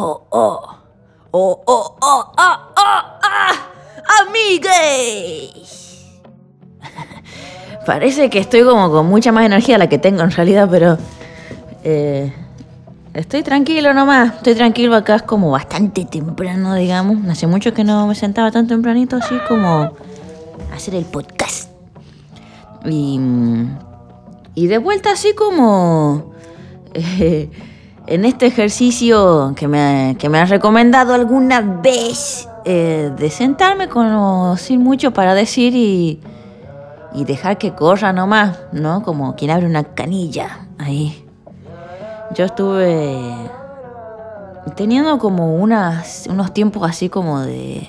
oh, oh. Oh, oh, oh, ah, ah, ah. Amigues. Parece que estoy como con mucha más energía de la que tengo en realidad, pero... eh, estoy tranquilo nomás. Estoy tranquilo acá, es como bastante temprano, digamos. Hace mucho que no me sentaba tan tempranito así como hacer el podcast. Y, mm, y de vuelta así como... eh, en este ejercicio que me, que me has recomendado alguna vez eh, de sentarme con, sin mucho para decir y, y dejar que corra nomás, ¿no? Como quien abre una canilla ahí. Yo estuve teniendo como unas, unos tiempos así como de...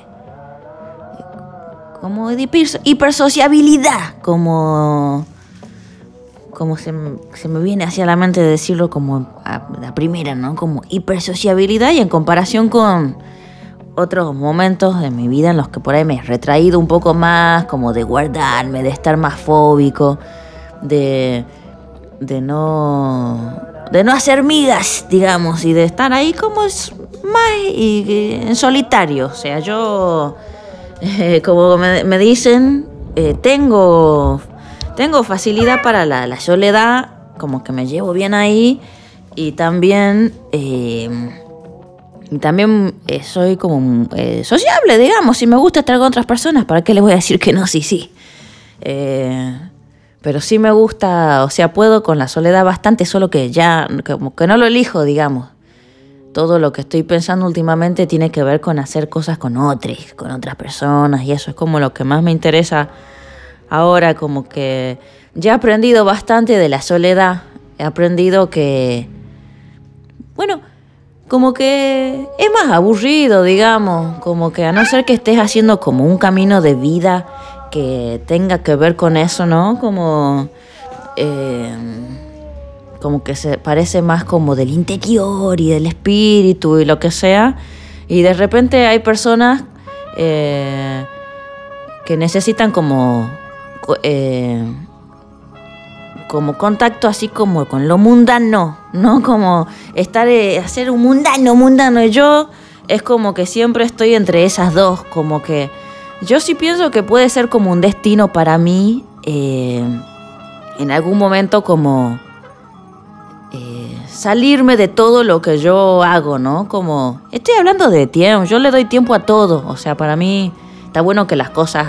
Como de hiper- hipersociabilidad, como como se, se me viene hacia la mente decirlo como a la primera, ¿no? Como hipersociabilidad y en comparación con otros momentos de mi vida en los que por ahí me he retraído un poco más, como de guardarme, de estar más fóbico, de, de no de no hacer migas, digamos, y de estar ahí como es más en solitario. O sea, yo, eh, como me, me dicen, eh, tengo tengo facilidad para la, soledad, como que me llevo bien ahí y también eh, y también eh, soy como eh, sociable, digamos, si me gusta estar con otras personas, ¿para qué les voy a decir que no? Sí, sí. Eh, pero sí me gusta, o sea, puedo con la soledad bastante, solo que ya, como que no lo elijo, digamos. Todo lo que estoy pensando últimamente tiene que ver con hacer cosas con otros, con otras personas, y eso es como lo que más me interesa ahora, como que ya he aprendido bastante de la soledad. He aprendido que, bueno, como que es más aburrido, digamos, como que a no ser que estés haciendo como un camino de vida que tenga que ver con eso, ¿no? Como, eh, como que se parece más como del interior y del espíritu y lo que sea. Y de repente hay personas eh, que necesitan como, co- eh, como contacto así como con lo mundano, ¿no? Como estar, eh, hacer un mundano, mundano. Yo es como que siempre estoy entre esas dos, como que yo sí pienso que puede ser como un destino para mí, eh, en algún momento como salirme de todo lo que yo hago, ¿no? Como, estoy hablando de tiempo, yo le doy tiempo a todo, o sea, para mí está bueno que las cosas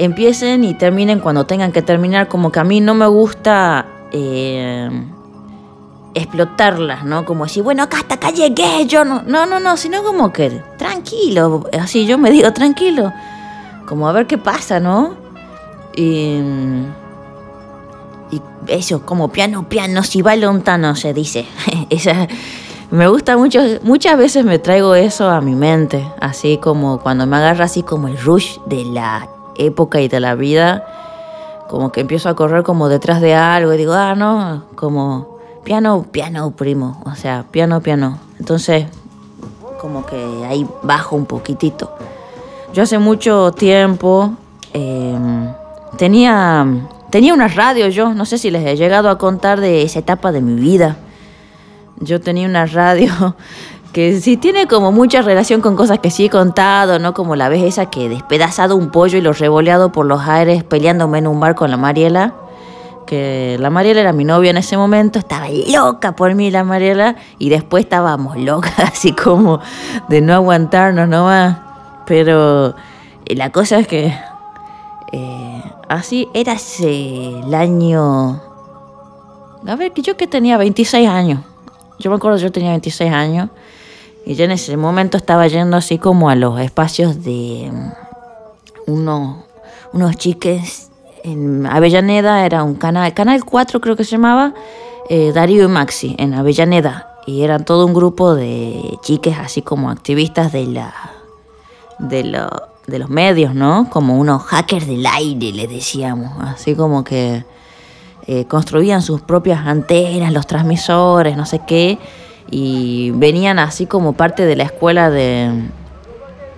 empiecen y terminen cuando tengan que terminar, como que a mí no me gusta eh, explotarlas, ¿no? Como decir, bueno, acá hasta acá llegué, yo no, no, no, no, sino como que tranquilo, así yo me digo tranquilo, como a ver qué pasa, ¿no? Y, eso, como piano, piano, si va lontano, se dice. Esa, me gusta mucho, muchas veces me traigo eso a mi mente, así como cuando me agarra así como el rush de la época y de la vida, como que empiezo a correr como detrás de algo y digo, ah, no, como piano, piano, primo, o sea, piano, piano. Entonces, como que ahí bajo un poquitito. Yo hace mucho tiempo eh, tenía, tenía una radio yo, no sé si les he llegado a contar de esa etapa de mi vida. Yo tenía una radio que sí tiene como mucha relación con cosas que sí he contado, ¿no? Como la vez esa que he despedazado un pollo y lo revoleado por los aires peleándome en un bar con la Mariela. Que la Mariela era mi novia en ese momento, estaba loca por mí la Mariela y después estábamos locas, así como de no aguantarnos nomás. Pero eh, la cosa es que eh, así era el año... A ver, que yo que tenía 26 años. Yo me acuerdo yo tenía 26 años. Y yo en ese momento estaba yendo así como a los espacios de mm, unos, unos chiques en Avellaneda, era un canal, Canal 4 creo que se llamaba, eh, Darío y Maxi, en Avellaneda. Y eran todo un grupo de chiques así como activistas de la de, de los medios, ¿no? Como unos hackers del aire, les decíamos. Así como que eh, construían sus propias antenas, los transmisores, no sé qué. Y venían así como parte de la escuela de,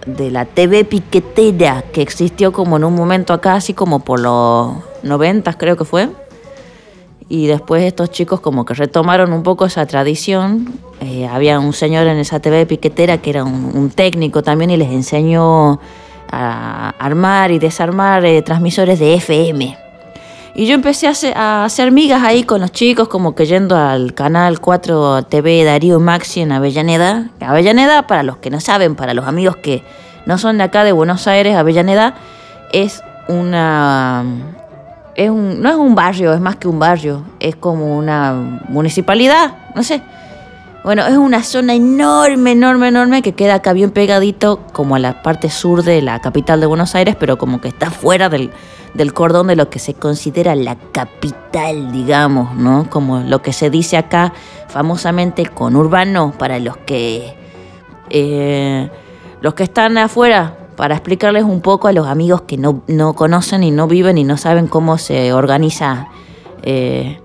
de la TV piquetera que existió como en un momento acá, así como por los 90 creo que fue. y después estos chicos como que retomaron un poco esa tradición. Eh, había un señor en esa TV piquetera que era un, técnico también y les enseñó a armar y desarmar eh, transmisores de FM. Y yo empecé a hacer, migas ahí con los chicos, como que yendo al canal 4 TV Darío Maxi en Avellaneda. Avellaneda, para los que no saben, para los amigos que no son de acá de Buenos Aires, Avellaneda es una es un, no es un barrio, es más que un barrio, es como una municipalidad, no sé. Bueno, es una zona enorme, enorme, enorme que queda acá bien pegadito como a la parte sur de la capital de Buenos Aires, pero como que está fuera del, del cordón de lo que se considera la capital, digamos, ¿no? Como lo que se dice acá famosamente con urbano para los que eh, los que están afuera para explicarles un poco a los amigos que no, conocen y no viven y no saben cómo se organiza eh,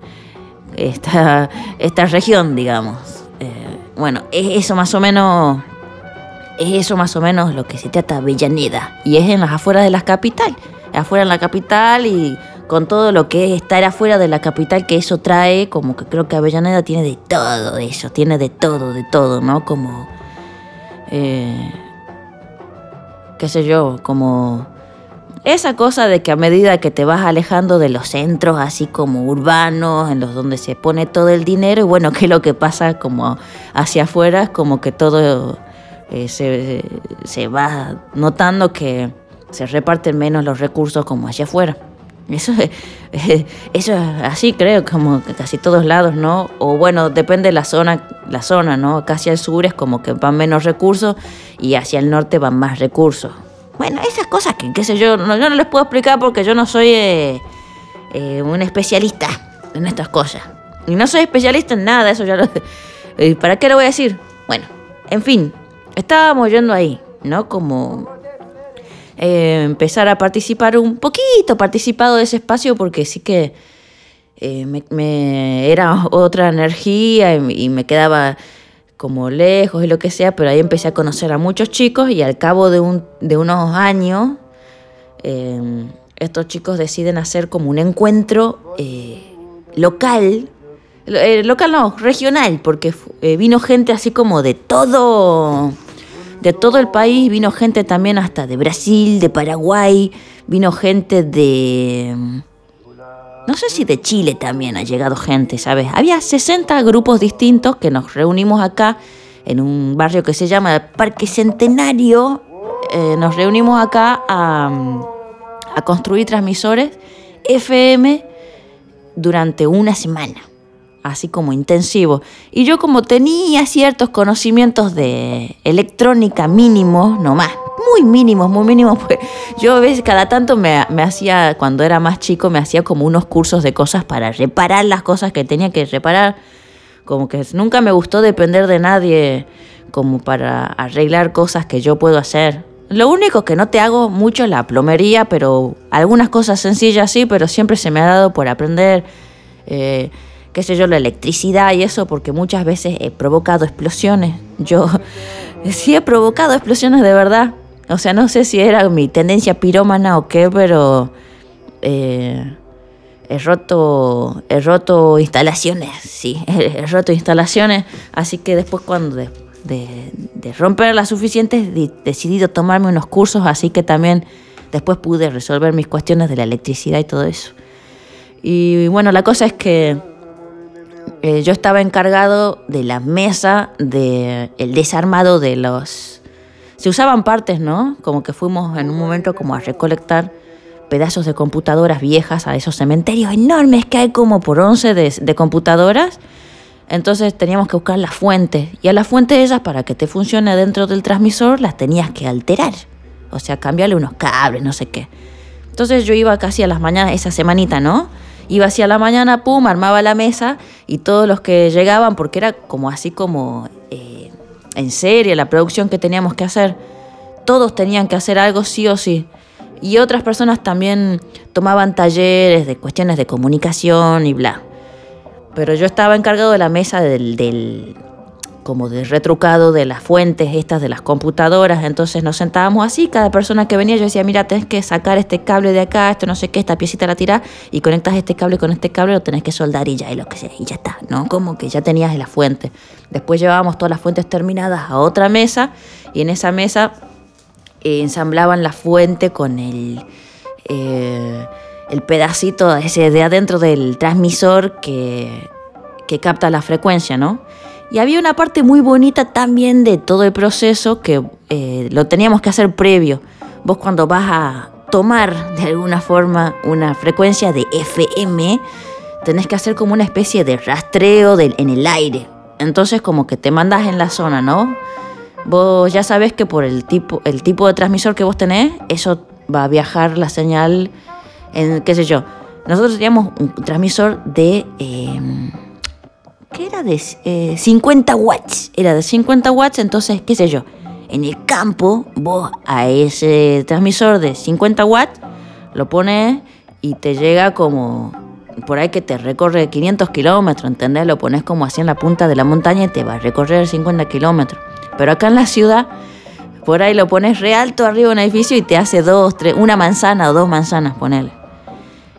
esta, esta, región, digamos. Eh, bueno, es eso más o menos, es eso más o menos lo que se trata Avellaneda y es en las afueras de la capital, afuera en la capital y con todo lo que es estar afuera de la capital que eso trae, como que creo que Avellaneda tiene de todo eso, tiene de todo, de todo, ¿no? Como... Eh, qué sé yo, como esa cosa de que a medida que te vas alejando de los centros así como urbanos, en los donde se pone todo el dinero, y bueno, que lo que pasa como hacia afuera es como que todo eh, se, se, va notando que se reparten menos los recursos como hacia afuera. Eso es, eso es así, creo, como casi todos lados, ¿no? O bueno, depende de la zona, la zona, ¿no? Casi al sur es como que van menos recursos y hacia el norte van más recursos. Bueno, esas cosas que, qué sé yo, no, yo no les puedo explicar porque yo no soy eh, eh, un especialista en estas cosas. Y no soy especialista en nada, eso ya lo... ¿Para qué lo voy a decir? Bueno, en fin, estábamos yendo ahí, ¿no? Como eh, empezar a participar un poquito, participado de ese espacio porque sí que eh, me, era otra energía y, me quedaba como lejos y lo que sea, pero ahí empecé a conocer a muchos chicos y al cabo de, un, de unos años eh, estos chicos deciden hacer como un encuentro local, local no, regional, porque vino gente así como de todo de todo el país, vino gente también hasta de Brasil, de Paraguay, vino gente de... No sé si de Chile también ha llegado gente, ¿sabes? Había 60 grupos distintos que nos reunimos acá en un barrio que se llama Parque Centenario. Eh, nos reunimos acá a, a construir transmisores FM durante una semana así como intensivo. Y yo como tenía ciertos conocimientos de electrónica mínimos, nomás, muy mínimos, muy mínimos, pues yo a veces cada tanto me, hacía, cuando era más chico, me hacía como unos cursos de cosas para reparar las cosas que tenía que reparar. Como que nunca me gustó depender de nadie como para arreglar cosas que yo puedo hacer. Lo único que no te hago mucho es la plomería, pero algunas cosas sencillas sí, pero siempre se me ha dado por aprender. Eh, qué sé yo, la electricidad y eso, porque muchas veces he provocado explosiones. Yo sí he provocado explosiones de verdad. O sea, no sé si era mi tendencia pirómana o qué, pero eh, he roto, he roto instalaciones, sí, he, roto instalaciones. Así que después cuando de, de, romper las suficientes, he decidido tomarme unos cursos, así que también después pude resolver mis cuestiones de la electricidad y todo eso. Y bueno, la cosa es que eh, yo estaba encargado de la mesa del el desarmado de los... Se usaban partes, ¿no? Como que fuimos en un momento como a recolectar pedazos de computadoras viejas a esos cementerios enormes que hay como por 11 de, computadoras. Entonces teníamos que buscar las fuentes. Y a las fuentes esas, para que te funcione dentro del transmisor, las tenías que alterar. O sea, cambiarle unos cables, no sé qué. Entonces yo iba casi a las mañanas, esa semanita, ¿no? Iba hacia la mañana, pum, armaba la mesa y todos los que llegaban, porque era como así como eh, en serie la producción que teníamos que hacer, todos tenían que hacer algo sí o sí. Y otras personas también tomaban talleres de cuestiones de comunicación y bla. Pero yo estaba encargado de la mesa del, como de retrucado de las fuentes estas de las computadoras. Entonces nos sentábamos así, cada persona que venía yo decía, mira, tenés que sacar este cable de acá, esto no sé qué, esta piecita la tirás y conectas este cable con este cable, lo tenés que soldar y ya, y lo que sea, y ya está, ¿no? Como que ya tenías la fuente. Después llevábamos todas las fuentes terminadas a otra mesa y en esa mesa eh, ensamblaban la fuente con el... Eh, el pedacito ese de adentro del transmisor que, que capta la frecuencia, ¿no? Y había una parte muy bonita también de todo el proceso que eh, lo teníamos que hacer previo. Vos cuando vas a tomar de alguna forma una frecuencia de FM, tenés que hacer como una especie de rastreo en el aire. Entonces como que te mandas en la zona, ¿no? Vos ya sabes que por el tipo, el tipo de transmisor que vos tenés, eso va a viajar la señal en, qué sé yo. Nosotros teníamos un transmisor de... Em, que era de 50 eh, watts. Era de 50 watts, entonces, qué sé yo. En el campo, vos a ese transmisor de 50 watts lo pones y te llega como por ahí que te recorre 500 kilómetros, ¿entendés? Lo pones como así en la punta de la montaña y te va a recorrer 50 kilómetros. Pero acá en la ciudad, por ahí lo pones re alto arriba de un edificio y te hace dos, tres, una manzana o dos manzanas, ponele.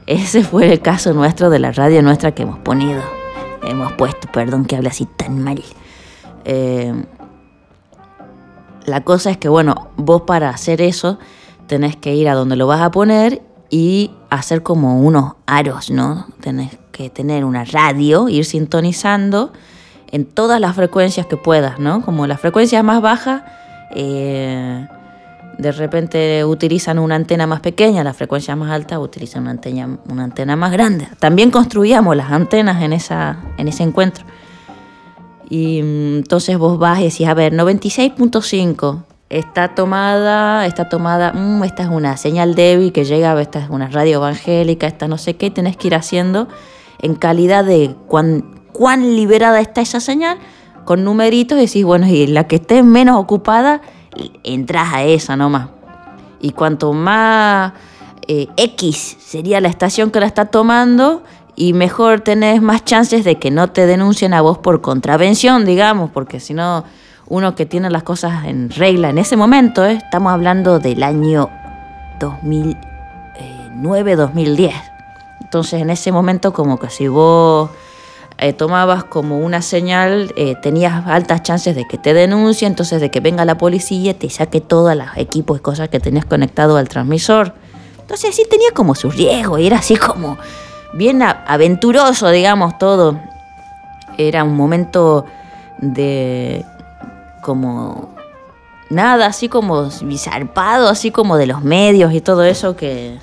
Ese fue el caso nuestro de la radio nuestra que hemos ponido hemos puesto, perdón que hable así tan mal. Eh, la cosa es que, bueno, vos para hacer eso tenés que ir a donde lo vas a poner y hacer como unos aros, ¿no? Tenés que tener una radio, ir sintonizando en todas las frecuencias que puedas, ¿no? Como las frecuencias más bajas, eh, de repente utilizan una antena más pequeña, la frecuencia más alta utilizan una antena, una antena más grande. También construíamos las antenas en, esa, en ese encuentro. Y mm, entonces vos vas y decís, a ver, 96.5 está tomada, está tomada, mm, esta es una señal débil que llega, esta es una radio evangélica, esta no sé qué, tenés que ir haciendo en calidad de cuán, cuán liberada está esa señal, con numeritos, y decís, bueno, y la que esté menos ocupada, entras a esa nomás. Y cuanto más eh, X sería la estación que la está tomando, y mejor tenés más chances de que no te denuncien a vos por contravención, digamos, porque si no, uno que tiene las cosas en regla en ese momento, ¿eh? estamos hablando del año 2009-2010. Entonces en ese momento como que si vos eh, tomabas como una señal, eh, tenías altas chances de que te denuncie, entonces de que venga la policía, te saque todos los equipos y cosas que tenías conectado al transmisor. Entonces sí tenía como su riesgo y era así como bien aventuroso, digamos, todo. Era un momento de como nada, así como bizarpado, así como de los medios y todo eso que,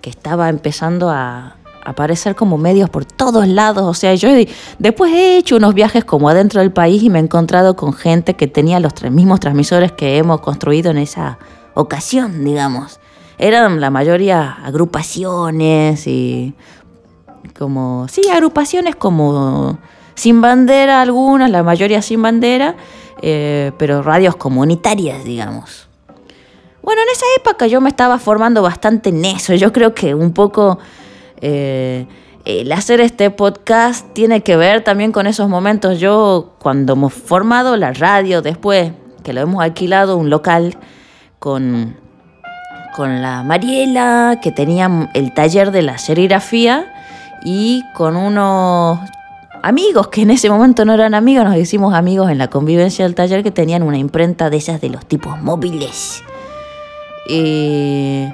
que estaba empezando a, aparecer como medios por todos lados. O sea, yo después he hecho unos viajes como adentro del país y me he encontrado con gente que tenía los mismos transmisores que hemos construido en esa ocasión, digamos. Eran la mayoría agrupaciones y como, sí, agrupaciones como sin bandera algunas, la mayoría sin bandera, eh, pero radios comunitarias, digamos. Bueno, en esa época yo me estaba formando bastante en eso. Yo creo que un poco eh, el hacer este podcast tiene que ver también con esos momentos. Yo cuando hemos formado la radio, después que lo hemos alquilado un local con, con la Mariela, que tenía el taller de la serigrafía, y con unos amigos que en ese momento no eran amigos, nos hicimos amigos en la convivencia del taller que tenían una imprenta de esas de los tipos móviles. Y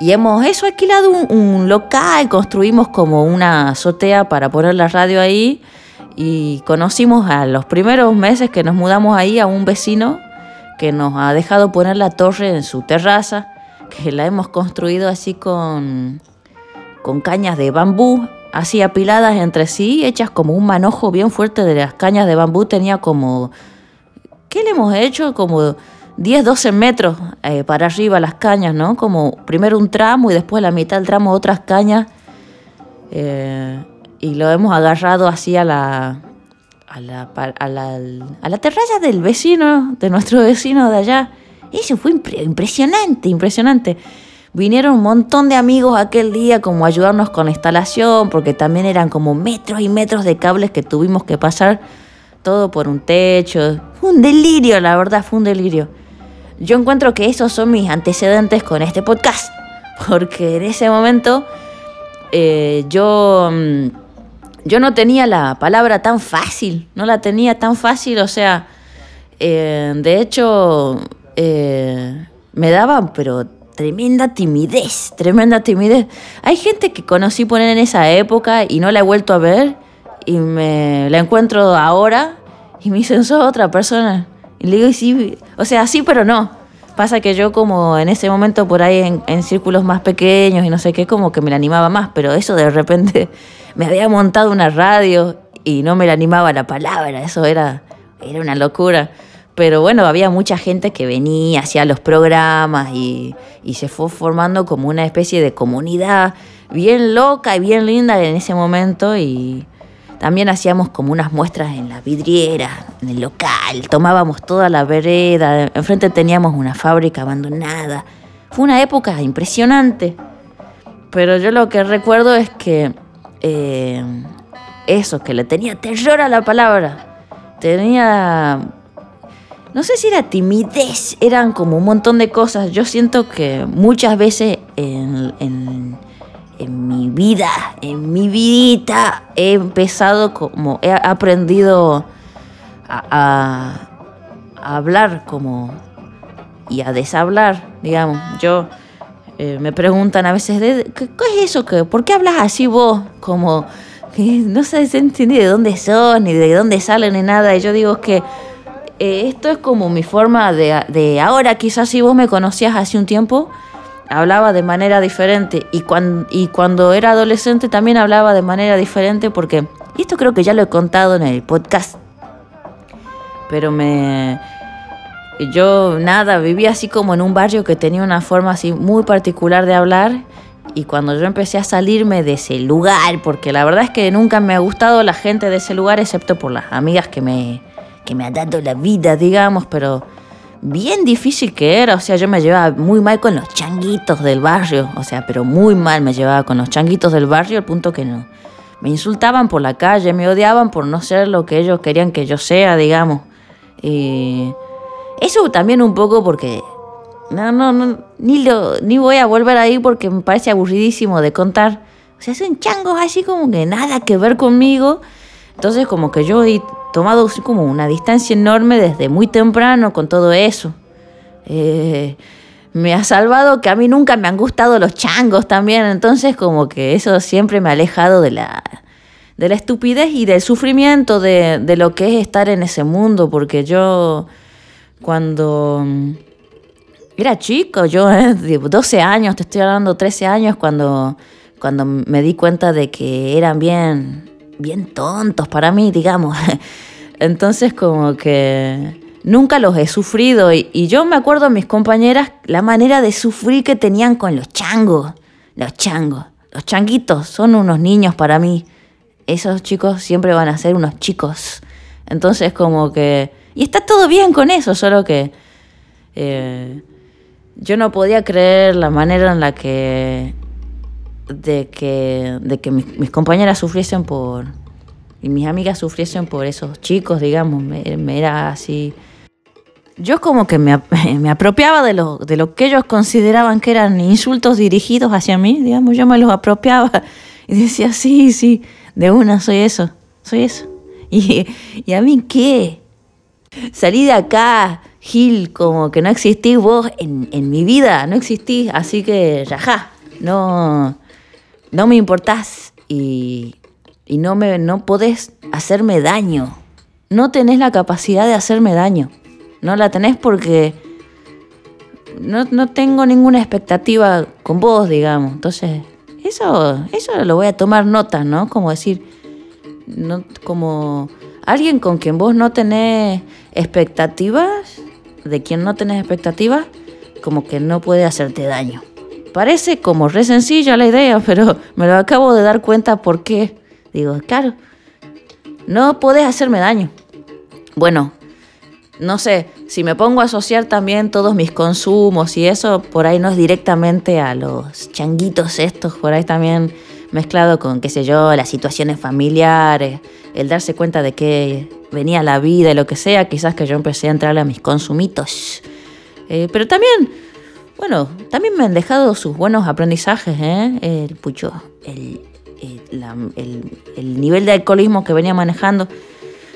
y hemos eso alquilado un, local, construimos como una azotea para poner la radio ahí y conocimos a los primeros meses que nos mudamos ahí a un vecino que nos ha dejado poner la torre en su terraza, que la hemos construido así con, con cañas de bambú, así apiladas entre sí, hechas como un manojo bien fuerte de las cañas de bambú, tenía como... ¿Qué le hemos hecho? Como 10, 12 metros eh, para arriba las cañas, ¿no? Como primero un tramo y después la mitad del tramo otras cañas. Eh, y lo hemos agarrado así a la, a la, a la, a la terraza del vecino, de nuestro vecino de allá. Eso fue impresionante, impresionante. Vinieron un montón de amigos aquel día como ayudarnos con la instalación, porque también eran como metros y metros de cables que tuvimos que pasar todo por un techo. Fue un delirio, la verdad, fue un delirio. Yo encuentro que esos son mis antecedentes con este podcast. Porque en ese momento eh, yo, mm, yo no tenía la palabra tan fácil. No la tenía tan fácil. O sea, eh, de hecho, eh, me daban, pero tremenda timidez, tremenda timidez. Hay gente que conocí poner en esa época y no la he vuelto a ver y me la encuentro ahora y me dicen, sos otra persona. Y le digo, sí, o sea, sí, pero no. Pasa que yo como en ese momento por ahí en, círculos más pequeños y no sé qué, como que me la animaba más, pero eso de repente me había montado una radio y no me la animaba la palabra, eso era, era una locura. Pero bueno, había mucha gente que venía, hacía los programas y, y se fue formando como una especie de comunidad bien loca y bien linda en ese momento y también hacíamos como unas muestras en la vidriera, en el local, tomábamos toda la vereda, enfrente teníamos una fábrica abandonada. Fue una época impresionante, pero yo lo que recuerdo es que eh, eso, que le tenía terror a la palabra, tenía no sé si era timidez, eran como un montón de cosas. Yo siento que muchas veces en, en, mi vida, en mi vidita, he empezado como, he aprendido a, hablar como y a deshablar, digamos. Yo eh, me preguntan a veces, ¿qué, es eso? que ¿Por qué hablas así vos? Como que no sé ni de dónde sos, ni de dónde salen, ni nada. Y yo digo que eh, esto es como mi forma de, de, ahora, quizás si vos me conocías hace un tiempo, hablaba de manera diferente y, cuando, y cuando era adolescente también hablaba de manera diferente porque, esto creo que ya lo he contado en el podcast, pero me... Yo nada, vivía así como en un barrio que tenía una forma así muy particular de hablar y cuando yo empecé a salirme de ese lugar, porque la verdad es que nunca me ha gustado la gente de ese lugar excepto por las amigas que me, que me ha dado la vida, digamos, pero bien difícil que era, o sea, yo me llevaba muy mal con los changuitos del barrio, o sea, pero muy mal me llevaba con los changuitos del barrio al punto que no. Me insultaban por la calle, me odiaban por no ser lo que ellos querían que yo sea, digamos. Y eso también un poco porque no, no, no, ni lo, ni voy a volver ahí porque me parece aburridísimo de contar. O sea, son changos así como que nada que ver conmigo. Entonces como que yo tomado como una distancia enorme desde muy temprano con todo eso. Eh, me ha salvado que a mí nunca me han gustado los changos también, entonces como que eso siempre me ha alejado de la, de la estupidez y del sufrimiento de, de lo que es estar en ese mundo, porque yo cuando era chico, yo eh, de 12 años, te estoy hablando 13 años, cuando, cuando me di cuenta de que eran bien bien tontos para mí, digamos. Entonces como que nunca los he sufrido y, yo me acuerdo a mis compañeras la manera de sufrir que tenían con los changos. Los changos, los changuitos son unos niños para mí. Esos chicos siempre van a ser unos chicos. Entonces como que... Y está todo bien con eso, solo que... Eh, yo no podía creer la manera en la que de que, de que mis, compañeras sufriesen por, y mis amigas sufriesen por esos chicos, digamos, me, era así. Yo como que me, me, apropiaba de lo, de lo que ellos consideraban que eran insultos dirigidos hacia mí, digamos, yo me los apropiaba y decía, sí, sí, de una soy eso, soy eso. Y, y a mí qué? Salí de acá, Gil, como que no existís vos en, en mi vida, no existís, así que ya, no, no me importás y, no, me, no podés hacerme daño. No tenés la capacidad de hacerme daño. No la tenés porque no, no tengo ninguna expectativa con vos, digamos. Entonces, eso, eso lo voy a tomar nota, ¿no? Como decir, no, como alguien con quien vos no tenés expectativas, de quien no tenés expectativas, como que no puede hacerte daño. Parece como re sencilla la idea, pero me lo acabo de dar cuenta por qué. Digo, claro, no puedes hacerme daño. Bueno, no sé, si me pongo a asociar también todos mis consumos y eso, por ahí no es directamente a los changuitos estos, por ahí también mezclado con, qué sé yo, las situaciones familiares, el darse cuenta de que venía la vida y lo que sea, quizás que yo empecé a entrarle a mis consumitos. Eh, pero también, bueno, también me han dejado sus buenos aprendizajes, ¿eh? El pucho, el, el nivel de alcoholismo que venía manejando.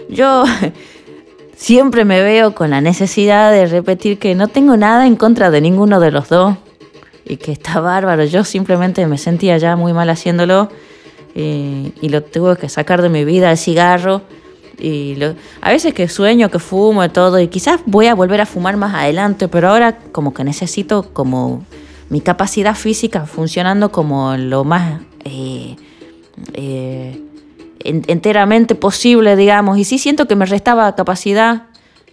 Yo siempre me veo con la necesidad de repetir que no tengo nada en contra de ninguno de los dos y que está bárbaro. Yo simplemente me sentía ya muy mal haciéndolo eh, y lo tuve que sacar de mi vida el cigarro. Y a veces que sueño, que fumo y todo, y quizás voy a volver a fumar más adelante, pero ahora como que necesito como mi capacidad física funcionando como lo más eh, eh, enteramente posible, digamos. Y sí siento que me restaba capacidad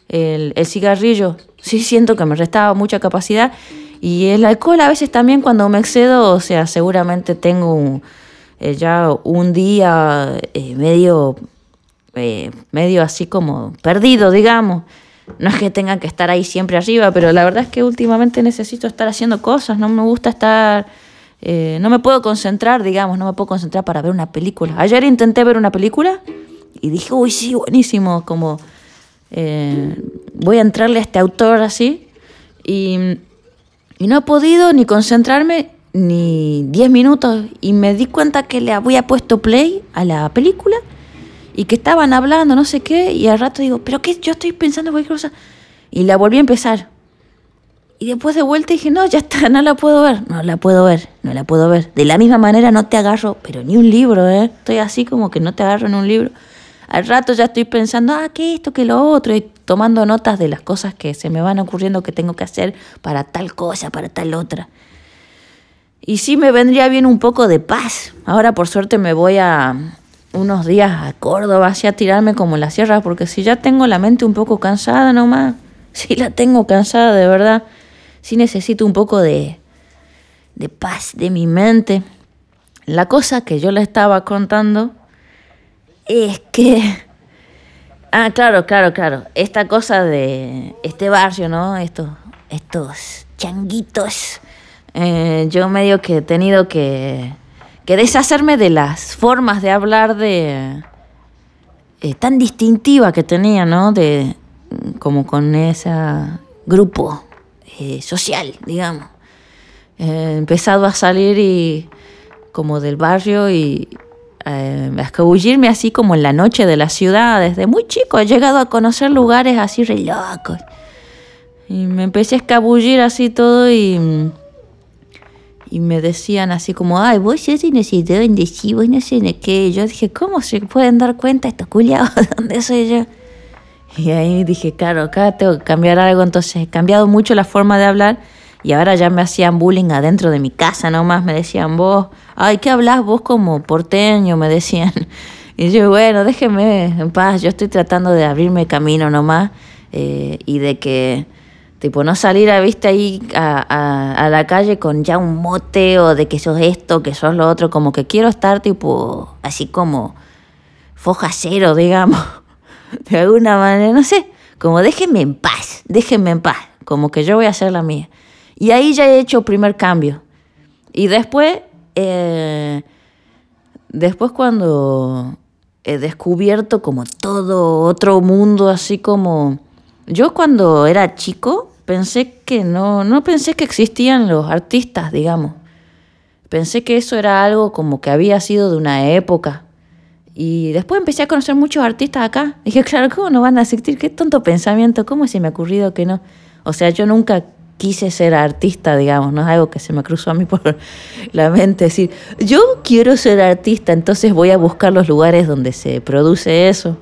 el, cigarrillo, sí siento que me restaba mucha capacidad. Y el alcohol a veces también cuando me excedo, o sea, seguramente tengo eh, ya un día medio, eh, medio así como perdido, digamos. No es que tengan que estar ahí siempre arriba, pero la verdad es que últimamente necesito estar haciendo cosas, no me gusta estar, no me puedo concentrar, digamos, no me puedo concentrar para ver una película. Ayer intenté ver una película y dije, uy, sí, buenísimo, como voy a entrarle a este autor así y y no he podido ni concentrarme ni 10 minutos y me di cuenta que le había puesto play a la película y que estaban hablando no sé qué y al rato digo, pero qué, yo estoy pensando cualquier cosa y la volví a empezar. Y después de vuelta dije, no, ya está, no la puedo ver, no la puedo ver, no la puedo ver. De la misma manera no te agarro, pero ni un libro, ¿eh? Estoy así como que no te agarro en un libro. Al rato ya estoy pensando, ah, que esto, que lo otro, y tomando notas de las cosas que se me van ocurriendo que tengo que hacer para tal cosa, para tal otra. Y sí me vendría bien un poco de paz. Ahora por suerte me voy a unos días a Córdoba, así a tirarme como en la sierra, porque si ya tengo la mente un poco cansada nomás, si la tengo cansada de verdad, sí necesito un poco de, de paz de mi mente. La cosa que yo le estaba contando es que... Ah, claro, claro, claro. Esta cosa de este barrio, ¿no? Estos, estos changuitos. Eh, yo medio que he tenido que, que deshacerme de las formas de hablar de... Eh, tan distintiva que tenía, ¿no? De, como con ese grupo eh, social, digamos. He empezado a salir y como del barrio y, eh, escabullirme así como en la noche de la ciudad. Desde muy chico he llegado a conocer lugares así re locos. Y me empecé a escabullir así todo y, y me decían así como, ay, vos sos dónde, sí, vos no sé de qué. Yo dije, ¿cómo se pueden dar cuenta estos culiados dónde soy yo? Y ahí dije, claro, acá tengo que cambiar algo. Entonces he cambiado mucho la forma de hablar y ahora ya me hacían bullying adentro de mi casa nomás, me decían vos, ay, ¿qué hablas vos como porteño? Me decían. Y yo, bueno, déjeme en paz, yo estoy tratando de abrirme camino nomás eh, y de que, tipo, no salir a viste ahí a, a, la calle con ya un mote o de que sos esto, que sos lo otro, como que quiero estar tipo, así como foja cero, digamos, de alguna manera, no sé, como déjenme en paz, déjenme en paz, como que yo voy a hacer la mía. Y ahí ya he hecho primer cambio. Y después, eh, después cuando he descubierto como todo otro mundo, así como... Yo cuando era chico pensé que no, no pensé que existían los artistas, digamos. Pensé que eso era algo como que había sido de una época. Y después empecé a conocer muchos artistas acá. Dije, claro, ¿cómo no van a existir? Qué tonto pensamiento, ¿cómo se me ha ocurrido que no? O sea, yo nunca quise ser artista, digamos, no es algo que se me cruzó a mí por la mente, decir, yo quiero ser artista, entonces voy a buscar los lugares donde se produce eso.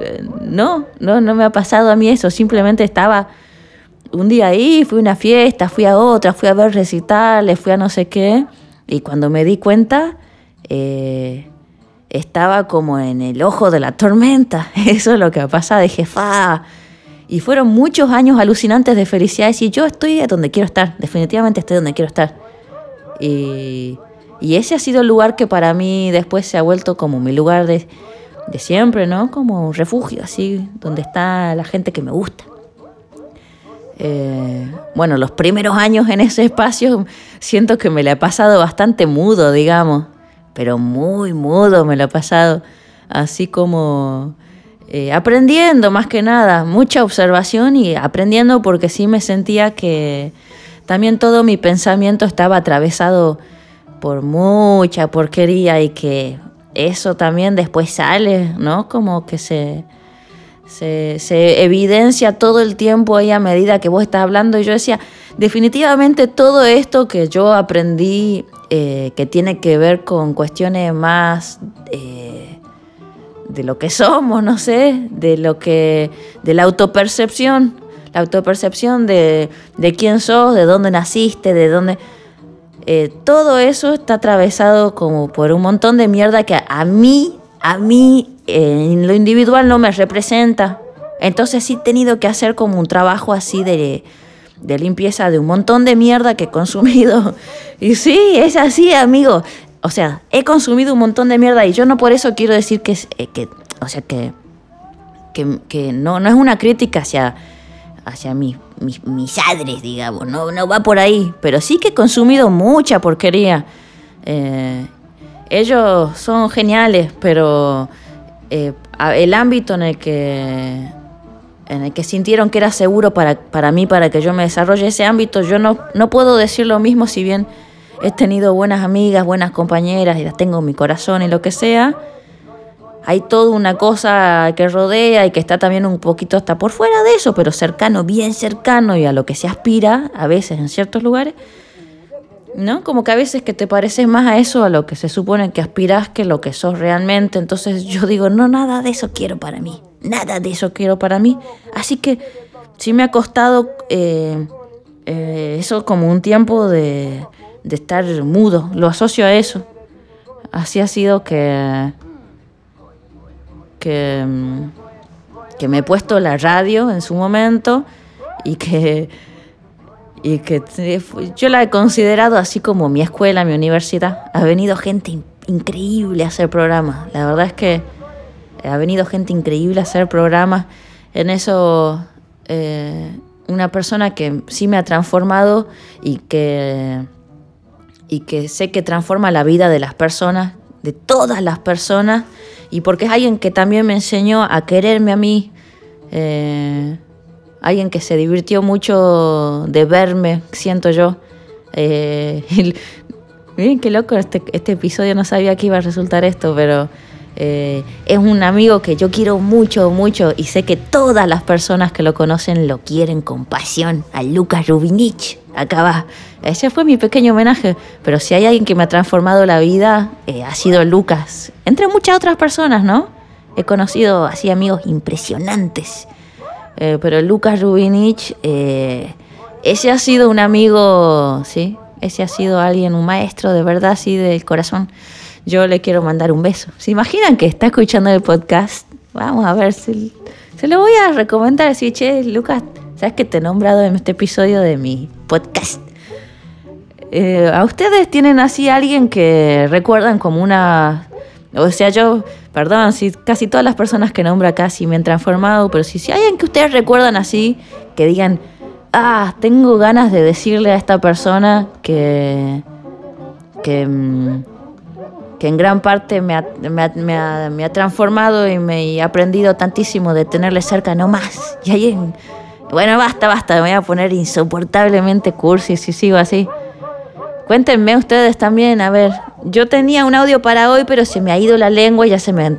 Eh, no, no, no me ha pasado a mí eso, simplemente estaba un día ahí, fui a una fiesta, fui a otra, fui a ver recitales, fui a no sé qué, y cuando me di cuenta, eh, estaba como en el ojo de la tormenta, eso es lo que ha pasado, dije, fa y fueron muchos años alucinantes de felicidad. Y yo estoy donde quiero estar, definitivamente estoy donde quiero estar. Y, ese ha sido el lugar que para mí después se ha vuelto como mi lugar de, siempre, ¿no? Como un refugio, así, donde está la gente que me gusta. Eh, bueno, los primeros años en ese espacio siento que me lo he pasado bastante mudo, digamos, pero muy mudo me lo he pasado, así como eh, aprendiendo más que nada, mucha observación y aprendiendo porque sí me sentía que también todo mi pensamiento estaba atravesado por mucha porquería y que eso también después sale, ¿no? Como que se, se, evidencia todo el tiempo ahí a medida que vos estás hablando. Y yo decía, definitivamente todo esto que yo aprendí, eh, que tiene que ver con cuestiones más eh, de lo que somos, no sé, de lo que, de la autopercepción, la autopercepción de, de quién sos, de dónde naciste, de dónde... Eh, todo eso está atravesado como por un montón de mierda que a mí, a mí en lo individual no me representa. Entonces sí he tenido que hacer como un trabajo así de, limpieza de un montón de mierda que he consumido. Y sí, es así, amigo. O sea, he consumido un montón de mierda y yo no por eso quiero decir que, eh, que o sea, que, que, no, no es una crítica hacia, hacia mis, mis, adres, digamos, no, no va por ahí. Pero sí que he consumido mucha porquería. Eh, ellos son geniales, pero eh, el ámbito en el que en el que sintieron que era seguro para, para mí, para que yo me desarrolle ese ámbito, yo no, no puedo decir lo mismo si bien he tenido buenas amigas, buenas compañeras y las tengo en mi corazón y lo que sea. Hay toda una cosa que rodea y que está también un poquito hasta por fuera de eso, pero cercano, bien cercano y a lo que se aspira a veces en ciertos lugares. ¿no? Como que a veces que te pareces más a eso, a lo que se supone que aspiras, que lo que sos realmente. Entonces yo digo, no, nada de eso quiero para mí, nada de eso quiero para mí. Así que sí me ha costado eh, eh, eso como un tiempo de, de estar mudo, lo asocio a eso. Así ha sido que, que, que me he puesto la radio en su momento y que y que yo la he considerado así como mi escuela, mi universidad. Ha venido gente increíble a hacer programas. La verdad es que ha venido gente increíble a hacer programas. En eso, eh, una persona que sí me ha transformado y que, y que sé que transforma la vida de las personas, de todas las personas, y porque es alguien que también me enseñó a quererme a mí. Eh, alguien que se divirtió mucho de verme, siento yo. Eh, miren qué loco este, este, episodio, no sabía que iba a resultar esto, pero eh, es un amigo que yo quiero mucho, mucho y sé que todas las personas que lo conocen lo quieren con pasión, a Lucas Rubinich. Acá va. Ese fue mi pequeño homenaje, pero si hay alguien que me ha transformado la vida, eh, ha sido Lucas. Entre muchas otras personas, ¿no? He conocido así amigos impresionantes eh, pero Lucas Rubinich, ese ha sido un amigo, ¿sí? Ese ha sido alguien, un maestro de verdad, así del corazón. Yo le quiero mandar un beso. ¿Se imaginan que está escuchando el podcast? Vamos a ver si se lo voy a recomendar. Decir, che, Lucas, ¿sabes que te he nombrado en este episodio de mi podcast? Eh, ¿A ustedes tienen así alguien que recuerdan como una... O sea, yo Perdón, si casi todas las personas que nombro acá sí me han transformado, pero si, si hay alguien que ustedes recuerdan así, que digan, ah, tengo ganas de decirle a esta persona que, que, mm, que en gran parte me ha, me, ha, me, ha, transformado y me he aprendido tantísimo de tenerle cerca, no más. Y alguien, bueno, basta, basta, me voy a poner insoportablemente cursi si sigo así. Cuéntenme ustedes también, a ver, yo tenía un audio para hoy, pero se me ha ido la lengua y ya se me...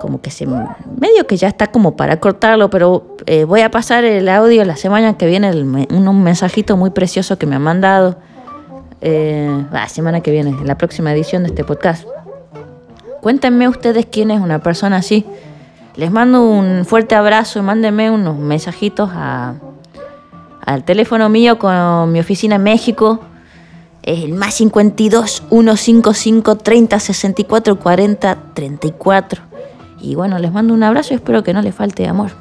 como que se... medio que ya está como para cortarlo, pero eh, voy a pasar el audio la semana que viene, un, mensajito muy precioso que me ha mandado. Eh, la semana que viene, la próxima edición de este podcast. Cuéntenme ustedes quién es una persona así. Les mando un fuerte abrazo y mándenme unos mensajitos a al teléfono mío con mi oficina en México. Es el más 52 155 30 64 40 34. Y bueno, les mando un abrazo y espero que no les falte amor.